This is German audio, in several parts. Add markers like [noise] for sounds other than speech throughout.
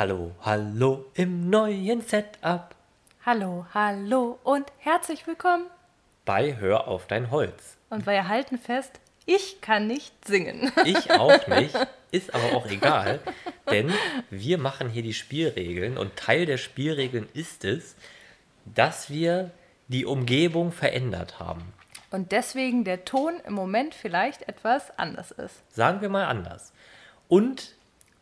Hallo, hallo im neuen Setup Hallo, hallo und herzlich willkommen. bei Hör auf dein Holz. Und wir halten fest, ich kann nicht singen. [laughs] Ich auch nicht, [laughs] ist aber auch egal, denn wir machen hier die Spielregeln und Teil der Spielregeln ist es, dass wir die Umgebung verändert haben. Und deswegen der Ton im Moment vielleicht etwas anders ist. Sagen wir mal anders. Und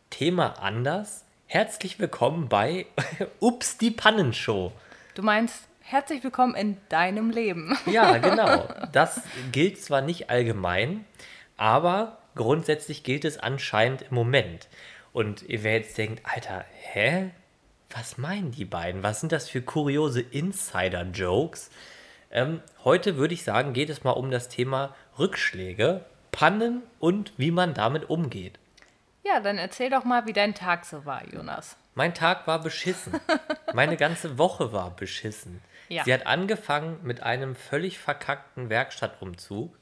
Thema anders, herzlich willkommen bei [laughs] Ups, die Pannenshow. Du meinst, herzlich willkommen in deinem Leben. [laughs] Ja, genau. Das gilt zwar nicht allgemein, aber grundsätzlich gilt es anscheinend im Moment. Und wer jetzt denkt, Alter, hä? Was meinen die beiden? Was sind das für kuriose Insider-Jokes? Ähm, heute würde ich sagen, geht es mal um das Thema Rückschläge, Pannen und wie man damit umgeht. Ja, dann erzähl doch mal, wie dein Tag so war, Jonas. Mein Tag war beschissen. [laughs] Meine ganze Woche war beschissen. Ja. Sie hat angefangen mit einem völlig verkackten Werkstattumzug.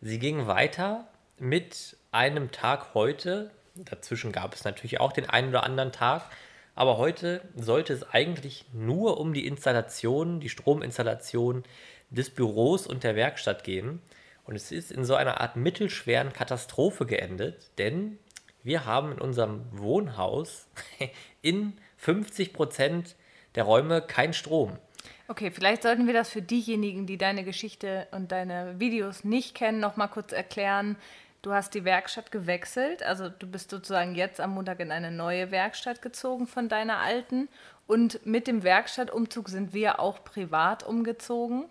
Sie ging weiter mit einem Tag heute. Dazwischen gab es natürlich auch den einen oder anderen Tag. Aber heute sollte es eigentlich nur um die Installation, die Strominstallation des Büros und der Werkstatt gehen. Und es ist in so einer Art mittelschweren Katastrophe geendet, denn wir haben in unserem Wohnhaus [laughs] in 50 Prozent der Räume kein Strom. Okay, vielleicht sollten wir das für diejenigen, die deine Geschichte und deine Videos nicht kennen, noch mal kurz erklären. Du hast die Werkstatt gewechselt, also du bist sozusagen jetzt am Montag in eine neue Werkstatt gezogen von deiner alten. Und mit dem Werkstattumzug sind wir auch privat umgezogen,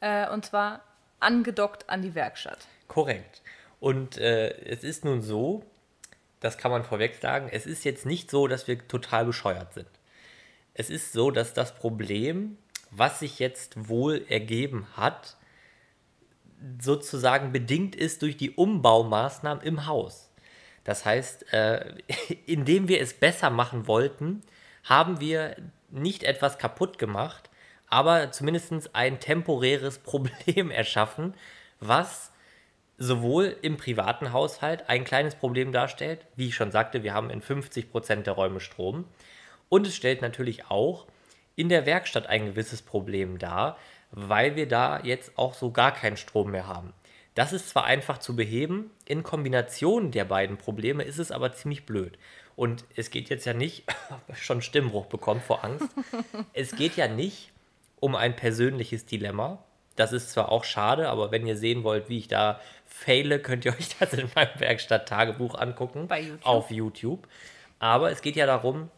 äh, und zwar angedockt an die Werkstatt. Korrekt. Und äh, es ist nun so, das kann man vorweg sagen, es ist jetzt nicht so, dass wir total bescheuert sind. Es ist so, dass das Problem, was sich jetzt wohl ergeben hat, sozusagen bedingt ist durch die Umbaumaßnahmen im Haus. Das heißt, äh, [laughs] indem wir es besser machen wollten, haben wir nicht etwas kaputt gemacht, aber zumindest ein temporäres [laughs] Problem erschaffen, was sowohl im privaten Haushalt ein kleines Problem darstellt, wie ich schon sagte, wir haben in 50% der Räume Strom, und es stellt natürlich auch in der Werkstatt ein gewisses Problem dar, weil wir da jetzt auch so gar keinen Strom mehr haben. Das ist zwar einfach zu beheben, in Kombination der beiden Probleme ist es aber ziemlich blöd. Und es geht jetzt ja nicht, [laughs] schon Stimmbruch bekommen vor Angst, es geht ja nicht um ein persönliches Dilemma. Das ist zwar auch schade, aber wenn ihr sehen wollt, wie ich da faile, könnt ihr [laughs] euch das in meinem Werkstatt-Tagebuch angucken. Bei YouTube. Auf YouTube. Aber es geht ja darum,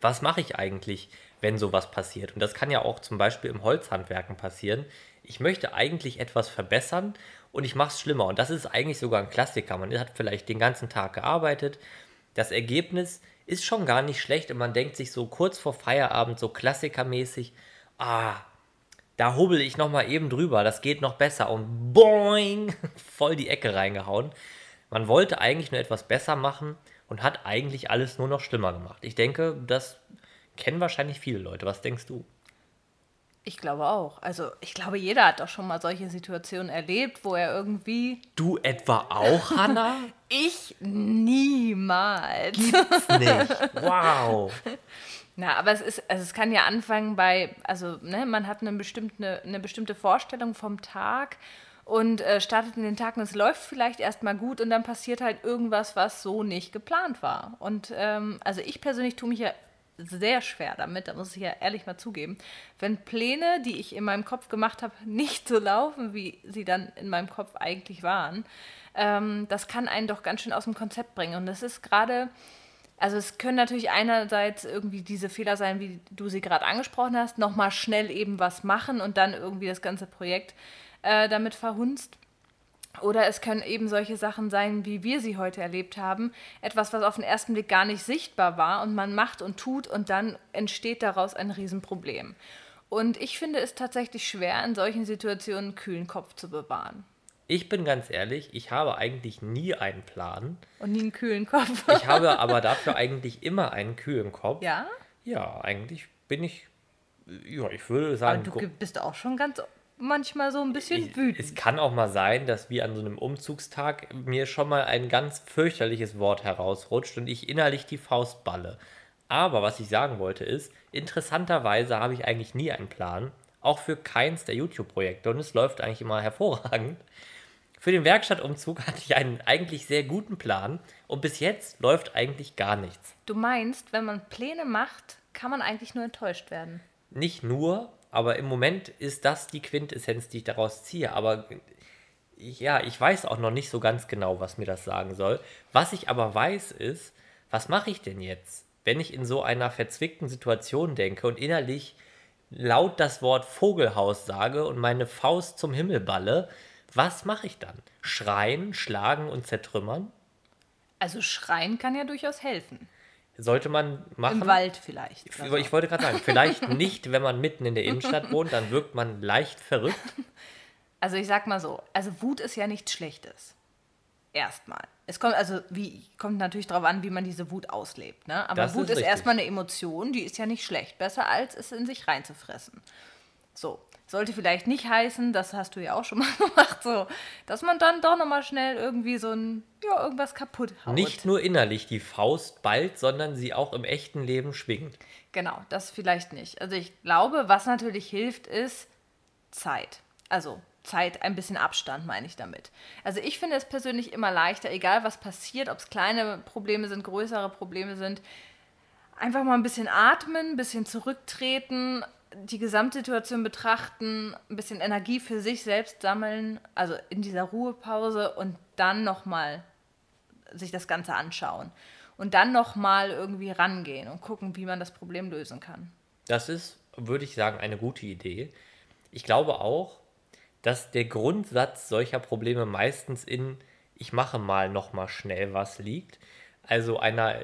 was mache ich eigentlich, wenn sowas passiert? Und das kann ja auch zum Beispiel im Holzhandwerken passieren. Ich möchte eigentlich etwas verbessern und ich mache es schlimmer. Und das ist eigentlich sogar ein Klassiker. Man hat vielleicht den ganzen Tag gearbeitet. Das Ergebnis ist schon gar nicht schlecht und man denkt sich so kurz vor Feierabend, so klassikermäßig, ah, da hubbel ich noch mal eben drüber, das geht noch besser und boing, [laughs] voll die Ecke reingehauen. Man wollte eigentlich nur etwas besser machen und hat eigentlich alles nur noch schlimmer gemacht. Ich denke, das kennen wahrscheinlich viele Leute. Was denkst du? Ich glaube auch. Also ich glaube, jeder hat doch schon mal solche Situationen erlebt, wo er irgendwie... Du etwa auch, Hannah? [laughs] Ich niemals. Nicht. [laughs] Wow. Na, aber es ist, also es kann ja anfangen bei, also ne, man hat eine bestimmte, eine bestimmte Vorstellung vom Tag und äh, startet in den Tag und es läuft vielleicht erstmal gut und dann passiert halt irgendwas, was so nicht geplant war. Und ähm, also ich persönlich tue mich ja sehr schwer damit, da muss ich ja ehrlich mal zugeben, wenn Pläne, die ich in meinem Kopf gemacht habe, [laughs] nicht so laufen, wie sie dann in meinem Kopf eigentlich waren. Ähm, das kann einen doch ganz schön aus dem Konzept bringen. Und das ist gerade, also es können natürlich einerseits irgendwie diese Fehler sein, wie du sie gerade angesprochen hast, nochmal schnell eben was machen und dann irgendwie das ganze Projekt äh, damit verhunzt. Oder es können eben solche Sachen sein, wie wir sie heute erlebt haben. Etwas, was auf den ersten Blick gar nicht sichtbar war und man macht und tut und dann entsteht daraus ein Riesenproblem. Und ich finde es tatsächlich schwer, in solchen Situationen einen kühlen Kopf zu bewahren. Ich bin ganz ehrlich, ich habe eigentlich nie einen Plan. Und nie einen kühlen Kopf. Ich habe aber dafür eigentlich immer einen kühlen Kopf. ja? Ja, eigentlich bin ich, ja, ich würde Aber sagen, du gru- ge- bist auch schon ganz manchmal so ein bisschen ich, wütend. es kann auch mal sein, dass wie an so einem Umzugstag mir schon mal ein ganz fürchterliches Wort herausrutscht und ich innerlich die Faust balle. Aber was ich sagen wollte ist, interessanterweise habe ich eigentlich nie einen Plan, auch für keins der YouTube-Projekte und es läuft eigentlich immer hervorragend. Für den Werkstattumzug hatte ich einen eigentlich sehr guten Plan und bis jetzt läuft eigentlich gar nichts. Du meinst, wenn man Pläne macht, kann man eigentlich nur enttäuscht werden? Nicht nur, aber im Moment ist das die Quintessenz, die ich daraus ziehe. Aber ja, ich weiß auch noch nicht so ganz genau, was mir das sagen soll. Was ich aber weiß ist, was mache ich denn jetzt, wenn ich in so einer verzwickten Situation denke und innerlich laut das Wort Vogelhaus sage und meine Faust zum Himmel balle? Was mache ich dann? Schreien, schlagen und zertrümmern? Also schreien kann ja durchaus helfen. Sollte man machen. Im Wald vielleicht. Ich, ich wollte gerade sagen, vielleicht [laughs] nicht, wenn man mitten in der Innenstadt wohnt, dann wirkt man leicht verrückt. [laughs] Also ich sag mal so, also Wut ist ja nichts Schlechtes. Erstmal. Es kommt also wie kommt natürlich darauf an, wie man diese Wut auslebt, ne? Aber Das Wut ist ist, erstmal eine Emotion, die ist ja nicht schlecht, besser als es in sich reinzufressen. So, sollte vielleicht nicht heißen, das hast du ja auch schon [laughs] mal gemacht, so, dass man dann doch noch mal schnell irgendwie so ein ja, irgendwas kaputt haut. Nicht nur innerlich die Faust ballt, sondern sie auch im echten Leben schwingt. Genau, das vielleicht nicht. Also ich glaube, was natürlich hilft, ist Zeit. Also Zeit, ein bisschen Abstand meine ich damit. Also ich finde es persönlich immer leichter, egal was passiert, ob es kleine Probleme sind, größere Probleme sind, einfach mal ein bisschen atmen, ein bisschen zurücktreten, die Gesamtsituation betrachten, ein bisschen Energie für sich selbst sammeln, also in dieser Ruhepause und dann nochmal sich das Ganze anschauen. Und dann nochmal irgendwie rangehen und gucken, wie man das Problem lösen kann. Das ist, würde ich sagen, eine gute Idee. Ich glaube auch, dass der Grundsatz solcher Probleme meistens in ich mache mal noch mal schnell was liegt. Also einer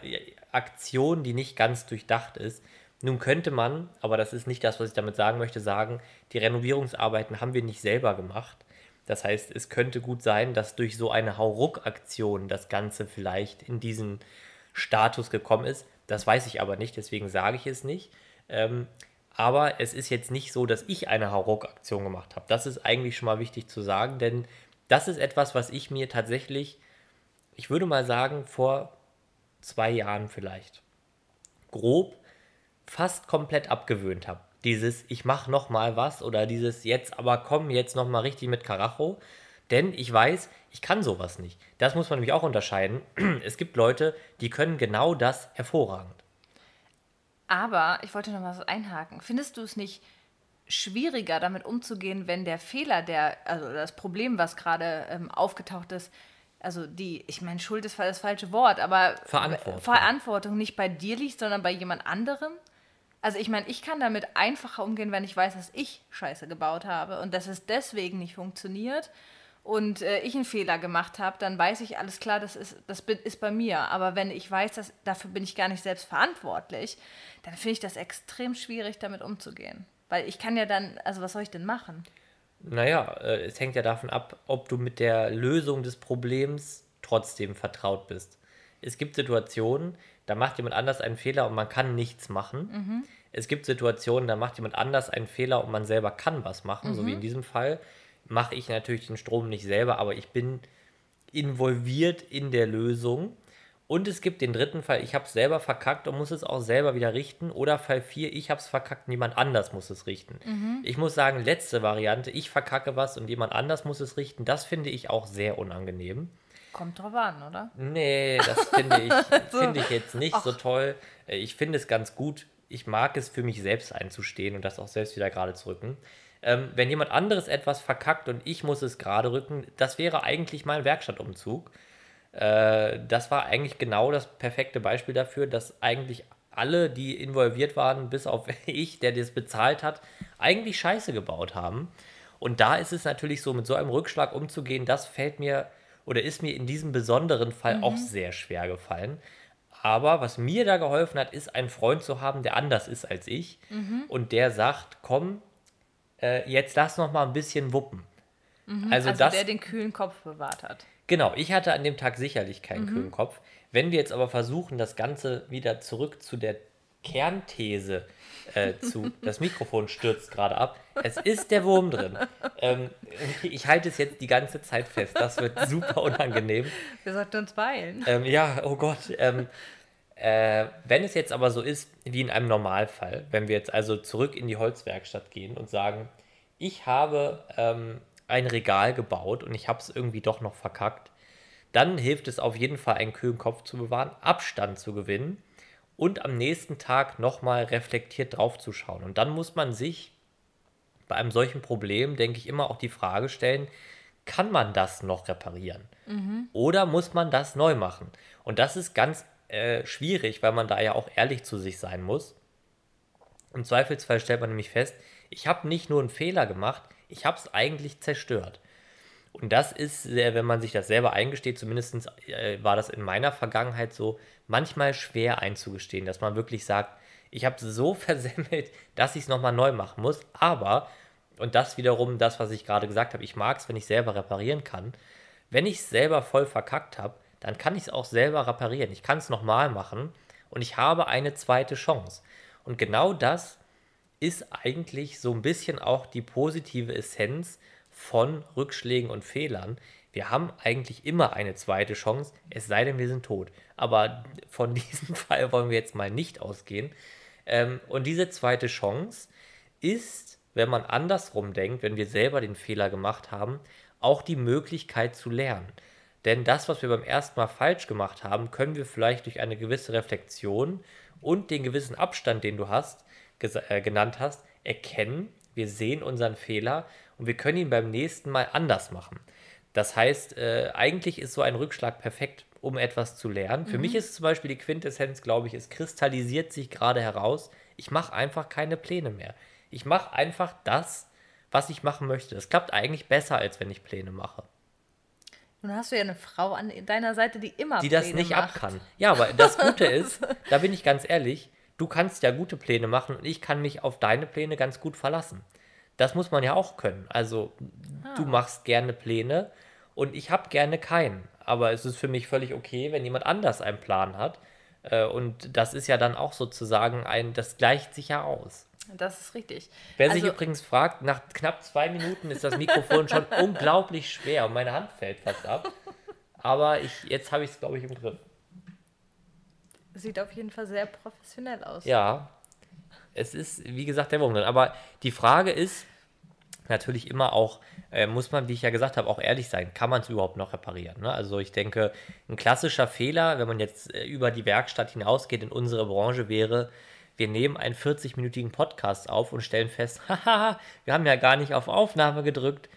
Aktion, die nicht ganz durchdacht ist. Nun könnte man, aber das ist nicht das, was ich damit sagen möchte, sagen, die Renovierungsarbeiten haben wir nicht selber gemacht. Das heißt, es könnte gut sein, dass durch so eine Hauruck-Aktion das Ganze vielleicht in diesen Status gekommen ist. Das weiß ich aber nicht, deswegen sage ich es nicht. Ähm, aber es ist jetzt nicht so, dass ich eine Hauruck-Aktion gemacht habe. Das ist eigentlich schon mal wichtig zu sagen, denn das ist etwas, was ich mir tatsächlich, ich würde mal sagen, vor zwei Jahren vielleicht grob fast komplett abgewöhnt habe. Dieses, ich mache noch mal was oder dieses, jetzt aber komm, jetzt noch mal richtig mit Karacho. Denn ich weiß, ich kann sowas nicht. Das muss man nämlich auch unterscheiden. [clears throat] Es gibt Leute, die können genau das hervorragend. Aber ich wollte noch was einhaken. Findest du es nicht schwieriger, damit umzugehen, wenn der Fehler, der, also das Problem, was gerade ähm, aufgetaucht ist, also die, ich meine, Schuld ist das falsche Wort, aber Verantwortung. Verantwortung nicht bei dir liegt, sondern bei jemand anderem? Also ich meine, ich kann damit einfacher umgehen, wenn ich weiß, dass ich Scheiße gebaut habe und dass es deswegen nicht funktioniert und äh, ich einen Fehler gemacht habe, dann weiß ich, alles klar, das ist, das ist bei mir. Aber wenn ich weiß, dass dafür bin ich gar nicht selbst verantwortlich, dann finde ich das extrem schwierig, damit umzugehen. Weil ich kann ja dann, also was soll ich denn machen? Naja, äh, es hängt ja davon ab, ob du mit der Lösung des Problems trotzdem vertraut bist. Es gibt Situationen, da macht jemand anders einen Fehler und man kann nichts machen. Es gibt Situationen, da macht jemand anders einen Fehler und man selber kann was machen. So wie in diesem Fall mache ich natürlich den Strom nicht selber, aber ich bin involviert in der Lösung. Und es gibt den dritten Fall, ich habe es selber verkackt und muss es auch selber wieder richten. Oder Fall 4, ich habe es verkackt und jemand anders muss es richten. Ich muss sagen, letzte Variante, ich verkacke was und jemand anders muss es richten, das finde ich auch sehr unangenehm. Kommt drauf an, oder? Nee, das finde ich, [laughs] finde ich jetzt nicht so toll. Äh, Ich finde es ganz gut. Ich mag es für mich selbst einzustehen und das auch selbst wieder gerade zu rücken. Ähm, wenn jemand anderes etwas verkackt und ich muss es gerade rücken, das wäre eigentlich mein Werkstattumzug. Äh, das war eigentlich genau das perfekte Beispiel dafür, dass eigentlich alle, die involviert waren, bis auf [laughs] ich, der das bezahlt hat, eigentlich Scheiße gebaut haben. Und da ist es natürlich so, mit so einem Rückschlag umzugehen, das fällt mir oder ist mir in diesem besonderen Fall auch sehr schwer gefallen. Aber was mir da geholfen hat, ist einen Freund zu haben, der anders ist als ich und der sagt, komm, äh, jetzt lass noch mal ein bisschen wuppen. Also, Also das, der den kühlen Kopf bewahrt hat. Genau, ich hatte an dem Tag sicherlich Mhm. keinen kühlen Kopf. Wenn wir jetzt aber versuchen, das Ganze wieder zurück zu der Kernthese äh, zu, das Mikrofon stürzt gerade ab. Es ist der Wurm drin. Ähm, ich halte es jetzt die ganze Zeit fest. Das wird super unangenehm. Wir sollten uns beeilen. Ähm, ja, oh Gott. Ähm, Äh, wenn es jetzt aber so ist wie in einem Normalfall, wenn wir jetzt also zurück in die Holzwerkstatt gehen und sagen, ich habe ähm, ein Regal gebaut und ich habe es irgendwie doch noch verkackt, dann hilft es auf jeden Fall, einen kühlen Kopf zu bewahren, Abstand zu gewinnen und am nächsten Tag nochmal reflektiert draufzuschauen. Und dann muss man sich bei einem solchen Problem, denke ich, immer auch die Frage stellen, kann man das noch reparieren? Mhm. Oder muss man das neu machen? Und das ist ganz äh, schwierig, weil man da ja auch ehrlich zu sich sein muss. Im Zweifelsfall stellt man nämlich fest, ich habe nicht nur einen Fehler gemacht, ich habe es eigentlich zerstört. Und das ist, wenn man sich das selber eingesteht, zumindest äh, war das in meiner Vergangenheit so, manchmal schwer einzugestehen, dass man wirklich sagt, ich habe so [laughs] versemmelt, dass ich es nochmal neu machen muss. Aber, und das wiederum das, was ich gerade gesagt habe, ich mag es, wenn ich selber reparieren kann. Wenn ich es selber voll verkackt habe, dann kann ich es auch selber reparieren. Ich kann es nochmal machen und ich habe eine zweite Chance. Und genau das ist eigentlich so ein bisschen auch die positive Essenz von Rückschlägen und Fehlern. Wir haben eigentlich immer eine zweite Chance, es sei denn, wir sind tot. Aber von [laughs] diesem Fall wollen wir jetzt mal nicht ausgehen. Ähm, und diese zweite Chance ist, wenn man andersrum denkt, wenn wir selber den Fehler gemacht haben, auch die Möglichkeit zu lernen. Denn das, was wir beim ersten Mal falsch gemacht haben, können wir vielleicht durch eine gewisse Reflexion und den gewissen Abstand, den du hast, äh, genannt hast, erkennen. Wir sehen unseren Fehler und wir können ihn beim nächsten Mal anders machen. Das heißt, äh, eigentlich ist so ein Rückschlag perfekt, um etwas zu lernen. Für mhm. mich ist zum Beispiel die Quintessenz, glaube ich, es kristallisiert sich gerade heraus. Ich mache einfach keine Pläne mehr. Ich mache einfach das, was ich machen möchte. Das klappt eigentlich besser, als wenn ich Pläne mache. Nun hast du ja eine Frau an deiner Seite, die immer die Pläne das nicht macht. ab kann. Ja, aber das Gute ist, [laughs] da bin ich ganz ehrlich, du kannst ja gute Pläne machen und ich kann mich auf deine Pläne ganz gut verlassen. Das muss man ja auch können. Also ah. du machst gerne Pläne und ich habe gerne keinen. Aber es ist für mich völlig okay, wenn jemand anders einen Plan hat. Äh, und das ist ja dann auch sozusagen ein, das gleicht sich ja aus. Das ist richtig. Wer also, sich übrigens fragt, nach knapp zwei Minuten ist das Mikrofon schon [laughs] unglaublich schwer und meine Hand fällt fast ab. Aber ich, jetzt habe ich es, glaube ich, im Griff. Sieht auf jeden Fall sehr professionell aus. Ja, es ist, wie gesagt, der Wurm Aber die Frage ist natürlich immer auch, äh, muss man, wie ich ja gesagt habe, auch ehrlich sein, kann man es überhaupt noch reparieren? Ne? Also ich denke, ein klassischer Fehler, wenn man jetzt äh, über die Werkstatt hinausgeht in unsere Branche, wäre, wir nehmen einen 40-minütigen Podcast auf und stellen fest, [laughs] haha, wir haben ja gar nicht auf Aufnahme gedrückt.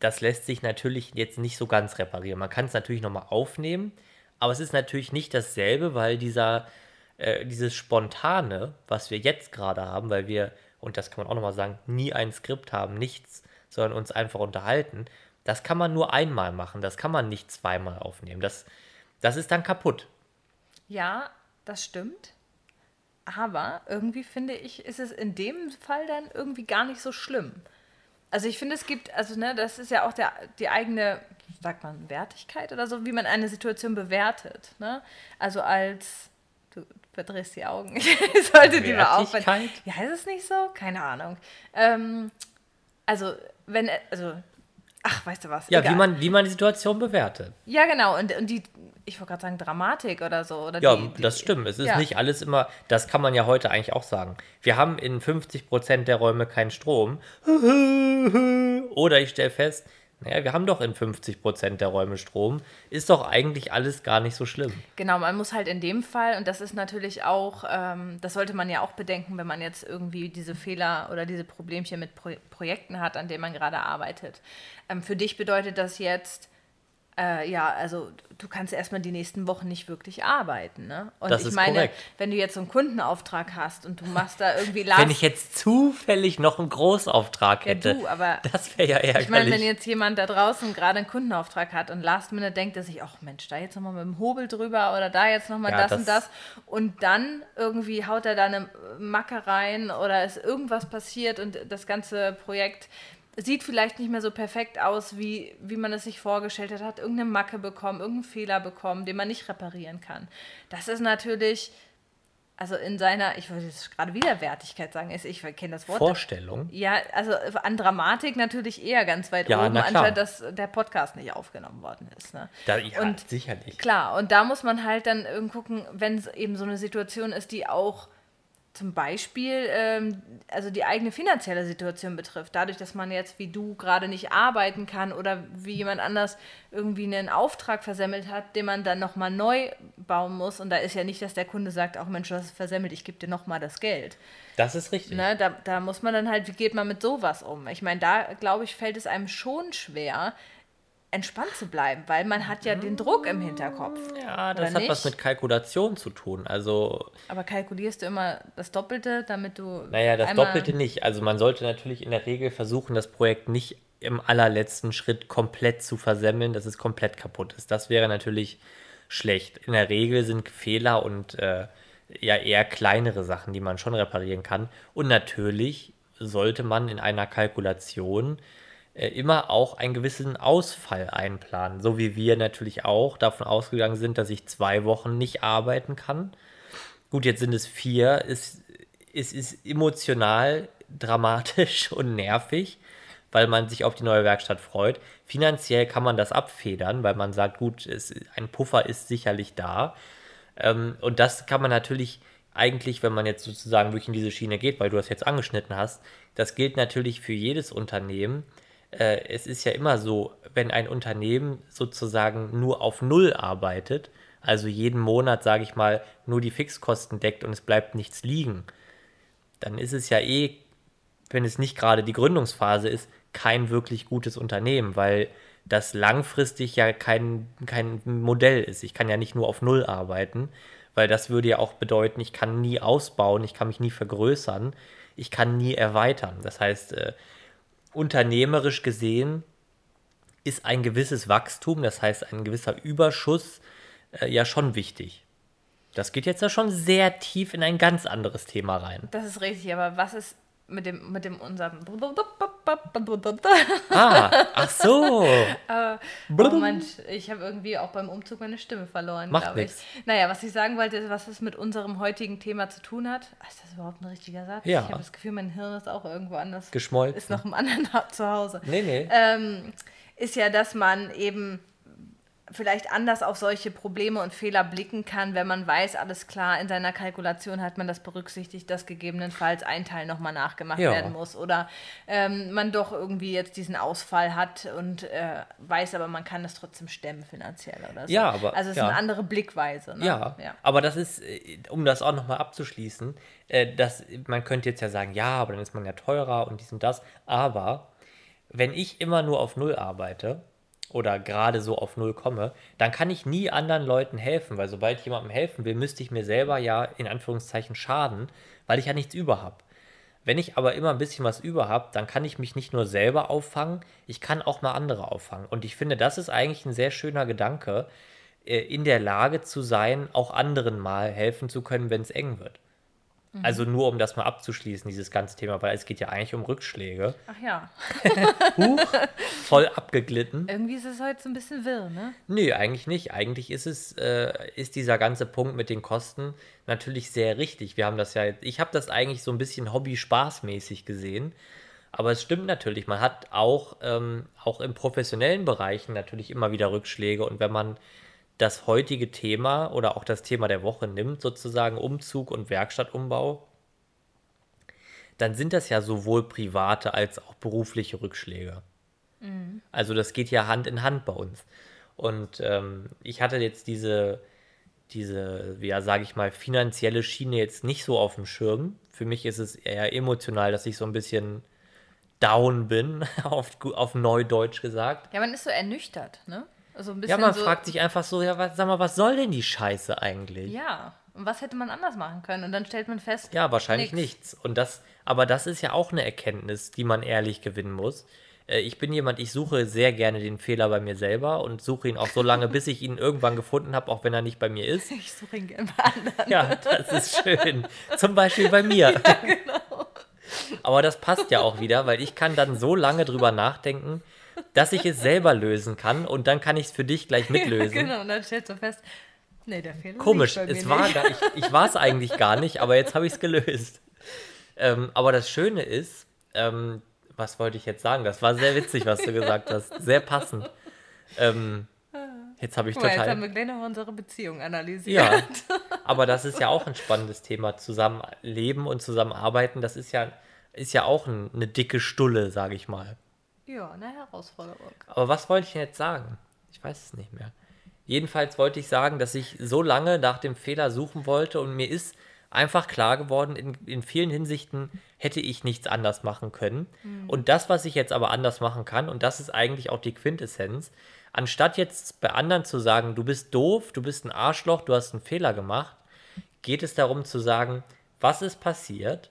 Das lässt sich natürlich jetzt nicht so ganz reparieren. Man kann es natürlich nochmal aufnehmen, aber es ist natürlich nicht dasselbe, weil dieser, äh, dieses Spontane, was wir jetzt gerade haben, weil wir, und das kann man auch nochmal sagen, nie ein Skript haben, nichts, sondern uns einfach unterhalten, das kann man nur einmal machen, das kann man nicht zweimal aufnehmen. Das, das ist dann kaputt. Ja, das stimmt. Aber irgendwie finde ich, ist es in dem Fall dann irgendwie gar nicht so schlimm. Also ich finde, es gibt, also ne, das ist ja auch der, die eigene, sagt man, Wertigkeit oder so, wie man eine Situation bewertet. Ne? Also als, du verdrehst die Augen, [laughs] ich sollte die mal aufhören. Ja, ist es nicht so? Keine Ahnung. Ähm, also, wenn, also, ach, weißt du was? Ja, wie man, wie man die Situation bewertet. Ja, genau. Und, und die, ich wollte gerade sagen, Dramatik oder so. Oder ja, die, die, das stimmt. Es ist ja. nicht alles immer, das kann man ja heute eigentlich auch sagen. Wir haben in 50% der Räume keinen Strom. [laughs] Oder ich stelle fest, naja, wir haben doch in 50% der Räume Strom. Ist doch eigentlich alles gar nicht so schlimm. Genau, man muss halt in dem Fall, und das ist natürlich auch, ähm, das sollte man ja auch bedenken, wenn man jetzt irgendwie diese Fehler oder diese Problemchen mit Pro Projekten hat, an denen man gerade arbeitet. Ähm, für dich bedeutet das jetzt, äh, ja, also du kannst erstmal die nächsten Wochen nicht wirklich arbeiten. Ne? Und das ich meine, korrekt. wenn du jetzt so einen Kundenauftrag hast und du machst da [laughs] irgendwie Last Wenn ich jetzt zufällig noch einen Großauftrag hätte, ja, du, aber das wäre ja ärgerlich. Ich meine, wenn jetzt jemand da draußen gerade einen Kundenauftrag hat und Last Minute denkt er sich, ach Mensch, da jetzt nochmal mit dem Hobel drüber oder da jetzt nochmal ja, das, das und das und dann irgendwie haut er da eine Macke rein oder ist irgendwas passiert und das ganze Projekt sieht vielleicht nicht mehr so perfekt aus, wie, wie man es sich vorgestellt hat, hat irgendeine Macke bekommen, irgendeinen Fehler bekommen, den man nicht reparieren kann. Das ist natürlich also in seiner, ich würde jetzt gerade wieder Wertigkeit sagen, ich kenne das Wort. Vorstellung. Ja, also an Dramatik natürlich eher ganz weit Ja, oben, anstatt dass der Podcast nicht aufgenommen worden ist. Ne? Da, ja, Und sicherlich. Klar, und da muss man halt dann irgendwie gucken, wenn es eben so eine Situation ist, die auch zum Beispiel ähm, also die eigene finanzielle Situation betrifft. Dadurch, dass man jetzt wie du gerade nicht arbeiten kann oder wie jemand anders irgendwie einen Auftrag versemmelt hat, den man dann nochmal neu bauen muss. Und da ist ja nicht, dass der Kunde sagt, auch Mensch, du hast es versemmelt, ich gebe dir nochmal das Geld. Das ist richtig. Ne, da, da muss man dann halt, wie geht man mit sowas um? Ich meine, da glaube ich, fällt es einem schon schwer, entspannt zu bleiben, weil man hat ja den Druck im Hinterkopf. Ja, das hat nicht? was mit Kalkulation zu tun. Also, Aber kalkulierst du immer das Doppelte, damit du. naja, das Doppelte nicht. Also man sollte natürlich in der Regel versuchen, das Projekt nicht im allerletzten Schritt komplett zu versemmeln, dass es komplett kaputt ist. Das wäre natürlich schlecht. In der Regel sind Fehler und äh, ja eher kleinere Sachen, die man schon reparieren kann. Und natürlich sollte man in einer Kalkulation immer auch einen gewissen Ausfall einplanen. So wie wir natürlich auch davon ausgegangen sind, dass ich zwei Wochen nicht arbeiten kann. Gut, jetzt sind es vier. Es, es ist emotional [laughs] dramatisch und nervig, weil man sich auf die neue Werkstatt freut. Finanziell kann man das abfedern, weil man sagt, gut, es, ein Puffer ist sicherlich da. Ähm, und das kann man natürlich eigentlich, wenn man jetzt sozusagen wirklich in diese Schiene geht, weil du das jetzt angeschnitten hast, das gilt natürlich für jedes Unternehmen. Äh, es ist ja immer so, wenn ein Unternehmen sozusagen nur auf Null arbeitet, also jeden Monat, sage ich mal, nur die Fixkosten deckt und es bleibt nichts liegen, dann ist es ja eh, wenn es nicht gerade die Gründungsphase ist, kein wirklich gutes Unternehmen, weil das langfristig ja kein, kein Modell ist. Ich kann ja nicht nur auf Null arbeiten, weil das würde ja auch bedeuten, ich kann nie ausbauen, ich kann mich nie vergrößern, ich kann nie erweitern. Das heißt, äh, unternehmerisch gesehen ist ein gewisses Wachstum, das heißt ein gewisser Überschuss, äh, ja schon wichtig. Das geht jetzt ja schon sehr tief in ein ganz anderes Thema rein. Das ist richtig, aber was ist mit dem, mit dem unserem. Ah, ach so. [laughs] Oh Mensch, ich habe irgendwie auch beim Umzug meine Stimme verloren, Macht glaube ich. nix. Naja, was ich sagen wollte, ist, was es mit unserem heutigen Thema zu tun hat. Ist das überhaupt ein richtiger Satz? Ja. Ich habe das Gefühl, mein Hirn ist auch irgendwo anders. Geschmolzen. Ist noch im anderen [laughs] zu Hause. Nee, nee. ähm, ist ja, dass man eben vielleicht anders auf solche Probleme und Fehler blicken kann, wenn man weiß, alles klar, in seiner Kalkulation hat man das berücksichtigt, dass gegebenenfalls ein Teil nochmal nachgemacht Ja. werden muss oder ähm, man doch irgendwie jetzt diesen Ausfall hat und äh, weiß aber, man kann das trotzdem stemmen finanziell oder so. Ja, aber- Also es ist ja. eine andere Blickweise. Ne? Ja, ja. aber das ist, äh, um das auch nochmal abzuschließen, äh, das, man könnte jetzt ja sagen, ja, aber dann ist man ja teurer und dies und das. Aber wenn ich immer nur auf Null arbeite oder gerade so auf Null komme, dann kann ich nie anderen Leuten helfen, weil sobald ich jemandem helfen will, müsste ich mir selber ja in Anführungszeichen schaden, weil ich ja nichts über habe. Wenn ich aber immer ein bisschen was über habe, dann kann ich mich nicht nur selber auffangen, ich kann auch mal andere auffangen. Und ich finde, das ist eigentlich ein sehr schöner Gedanke, äh, in der Lage zu sein, auch anderen mal helfen zu können, wenn es eng wird. Also nur um das mal abzuschließen, dieses ganze Thema, weil es geht ja eigentlich um Rückschläge. Ach ja, [laughs] Huch, voll abgeglitten. irgendwie ist es heute so ein bisschen wirr, ne? Nö, eigentlich nicht. Eigentlich ist es, äh, ist dieser ganze Punkt mit den Kosten natürlich sehr richtig. Wir haben das ja ich habe das eigentlich so ein bisschen Hobby-Spaßmäßig gesehen. Aber es stimmt natürlich, man hat auch, ähm, auch im professionellen Bereichen natürlich immer wieder Rückschläge. Und wenn man das heutige Thema oder auch das Thema der Woche nimmt, sozusagen Umzug und Werkstattumbau, dann sind das ja sowohl private als auch berufliche Rückschläge. Also das geht ja Hand in Hand bei uns. Und ähm, ich hatte jetzt diese, diese, ja, sage ich mal, finanzielle Schiene jetzt nicht so auf dem Schirm. Für mich ist es eher emotional, dass ich so ein bisschen down bin, [laughs] auf, auf Neudeutsch gesagt. Ja, man ist so ernüchtert, ne? Also ein bisschen Ja, man so, fragt sich einfach so, ja, was, sag mal, was soll denn die Scheiße eigentlich? Ja, und was hätte man anders machen können? Und dann stellt man fest, Ja, wahrscheinlich nix. nichts. Und das, aber das ist ja auch eine Erkenntnis, die man ehrlich gewinnen muss. Äh, Ich bin jemand, ich suche sehr gerne den Fehler bei mir selber und suche ihn auch so lange, bis ich ihn irgendwann gefunden habe, auch wenn er nicht bei mir ist. Ich suche ihn gerne bei anderen. Ja, das ist schön. Zum Beispiel bei mir. [laughs] Aber das passt ja auch wieder, weil ich kann dann so lange drüber nachdenken, dass ich es selber lösen kann und dann kann ich es für dich gleich [laughs] mitlösen. Genau, und dann stellst du fest, Nee, der Fehler Komisch, es mir war nicht. gar, ich, ich war es eigentlich gar nicht, aber jetzt habe ich es gelöst. Ähm, aber das Schöne ist, ähm, was wollte ich jetzt sagen? Das war sehr witzig, was du gesagt hast. Sehr passend. Ähm, jetzt habe ich Guck mal, jetzt haben total. wir gleich noch unsere Beziehung analysiert. Ja, [laughs] aber das ist ja auch ein spannendes Thema. Zusammenleben und zusammenarbeiten, das ist ja, ist ja auch ein, eine dicke Stulle, sage ich mal. Ja, eine Herausforderung. Aber was wollte ich denn jetzt sagen? Ich weiß es nicht mehr. Jedenfalls wollte ich sagen, dass ich so lange nach dem Fehler suchen wollte und mir ist einfach klar geworden, in, in vielen Hinsichten hätte ich nichts anders machen können. Und das, was ich jetzt aber anders machen kann, und das ist eigentlich auch die Quintessenz, anstatt jetzt bei anderen zu sagen, du bist doof, du bist ein Arschloch, du hast einen Fehler gemacht, geht es darum zu sagen, was ist passiert,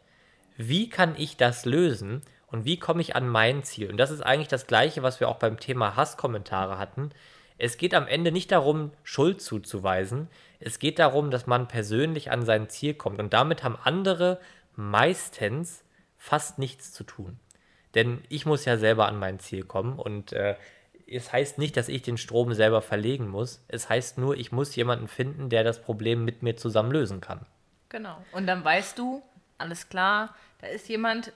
wie kann ich das lösen und wie komme ich an mein Ziel? Und das ist eigentlich das Gleiche, was wir auch beim Thema Hasskommentare hatten. Es geht am Ende nicht darum, Schuld zuzuweisen. Es geht darum, dass man persönlich an sein Ziel kommt. Und damit haben andere meistens fast nichts zu tun. Denn ich muss ja selber an mein Ziel kommen. Und äh, es heißt nicht, dass ich den Strom selber verlegen muss. Es heißt nur, ich muss jemanden finden, der das Problem mit mir zusammen lösen kann. Genau. Und dann weißt du, alles klar, da ist jemand,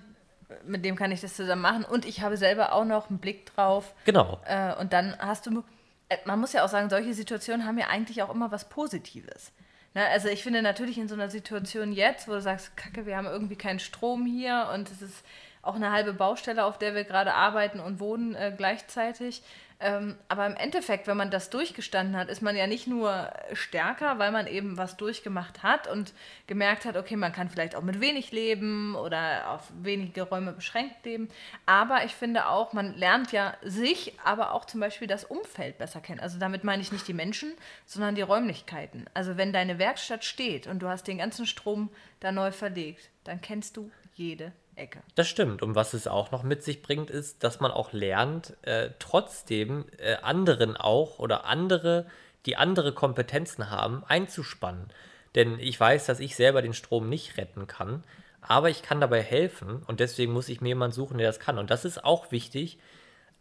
mit dem kann ich das zusammen machen und ich habe selber auch noch einen Blick drauf. Genau. Äh, und dann hast du, äh, man muss ja auch sagen, solche Situationen haben ja eigentlich auch immer was Positives. Ne? Also ich finde natürlich in so einer Situation jetzt, wo du sagst, Kacke, wir haben irgendwie keinen Strom hier und es ist auch eine halbe Baustelle, auf der wir gerade arbeiten und wohnen äh, gleichzeitig. Ähm, aber im Endeffekt, wenn man das durchgestanden hat, ist man ja nicht nur stärker, weil man eben was durchgemacht hat und gemerkt hat, okay, man kann vielleicht auch mit wenig leben oder auf wenige Räume beschränkt leben. Aber ich finde auch, man lernt ja sich, aber auch zum Beispiel das Umfeld besser kennen. Also damit meine ich nicht die Menschen, sondern die Räumlichkeiten. Also wenn deine Werkstatt steht und du hast den ganzen Strom da neu verlegt, dann kennst du jede Ecke. Das stimmt. Und was es auch noch mit sich bringt, ist, dass man auch lernt, äh, trotzdem äh, anderen auch oder andere, die andere Kompetenzen haben, einzuspannen. Denn ich weiß, dass ich selber den Strom nicht retten kann, aber ich kann dabei helfen und deswegen muss ich mir jemanden suchen, der das kann. Und das ist auch wichtig,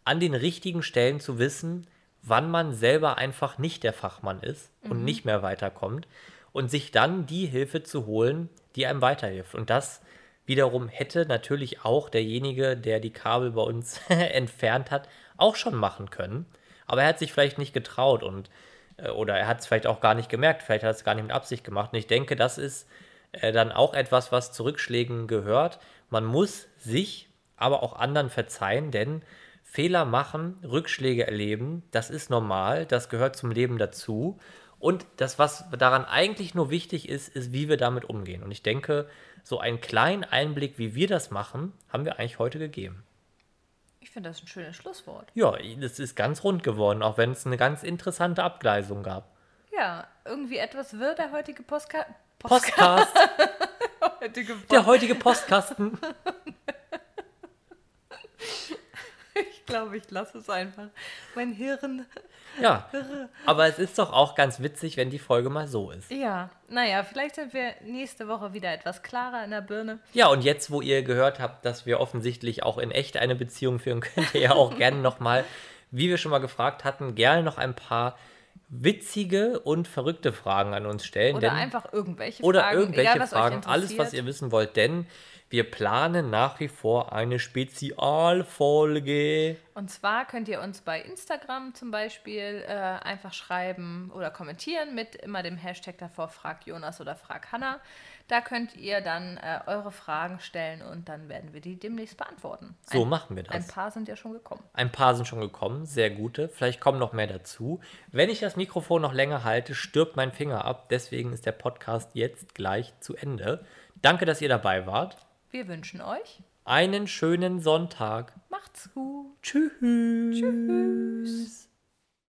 an den richtigen Stellen zu wissen, wann man selber einfach nicht der Fachmann ist und nicht mehr weiterkommt und sich dann die Hilfe zu holen, die einem weiterhilft. Und das wiederum hätte natürlich auch derjenige, der die Kabel bei uns [laughs] entfernt hat, auch schon machen können. Aber er hat sich vielleicht nicht getraut und äh, oder er hat es vielleicht auch gar nicht gemerkt, vielleicht hat es gar nicht mit Absicht gemacht. Und ich denke, das ist äh, dann auch etwas, was zu Rückschlägen gehört. Man muss sich, aber auch anderen verzeihen, denn Fehler machen, Rückschläge erleben, das ist normal, das gehört zum Leben dazu. Und das, was daran eigentlich nur wichtig ist, ist, wie wir damit umgehen. Und ich denke, so einen kleinen Einblick, wie wir das machen, haben wir eigentlich heute gegeben. Ich finde das ein schönes Schlusswort. Ja, das ist ganz rund geworden, auch wenn es eine ganz interessante Abgleisung gab. Ja, irgendwie etwas wird der heutige Postka Postcast, [laughs] heutige der heutige Postkasten. [laughs] Ich glaube, ich lasse es einfach. Mein Hirn. Ja, [laughs] aber es ist doch auch ganz witzig, wenn die Folge mal so ist. Ja, naja, vielleicht sind wir nächste Woche wieder etwas klarer in der Birne. Ja, und jetzt, wo ihr gehört habt, dass wir offensichtlich auch in echt eine Beziehung führen, [laughs] könnt ihr ja auch gerne nochmal, wie wir schon mal gefragt hatten, gerne noch ein paar witzige und verrückte Fragen an uns stellen. Oder denn, einfach irgendwelche oder Fragen. irgendwelche egal, Fragen, alles, was ihr wissen wollt, denn wir planen nach wie vor eine Spezialfolge. Und zwar könnt ihr uns bei Instagram zum Beispiel äh, einfach schreiben oder kommentieren mit immer dem Hashtag davor Frag Jonas oder Frag Hanna. Da könnt ihr dann äh, eure Fragen stellen und dann werden wir die demnächst beantworten. So ein, machen wir das. Ein paar sind ja schon gekommen. Ein paar sind schon gekommen, sehr gute. Vielleicht kommen noch mehr dazu. Wenn ich das Mikrofon noch länger halte, stirbt mein Finger ab. Deswegen ist der Podcast jetzt gleich zu Ende. Danke, dass ihr dabei wart. Wir wünschen euch, Einen schönen Sonntag. macht's gut. Tschüss. Tschüss.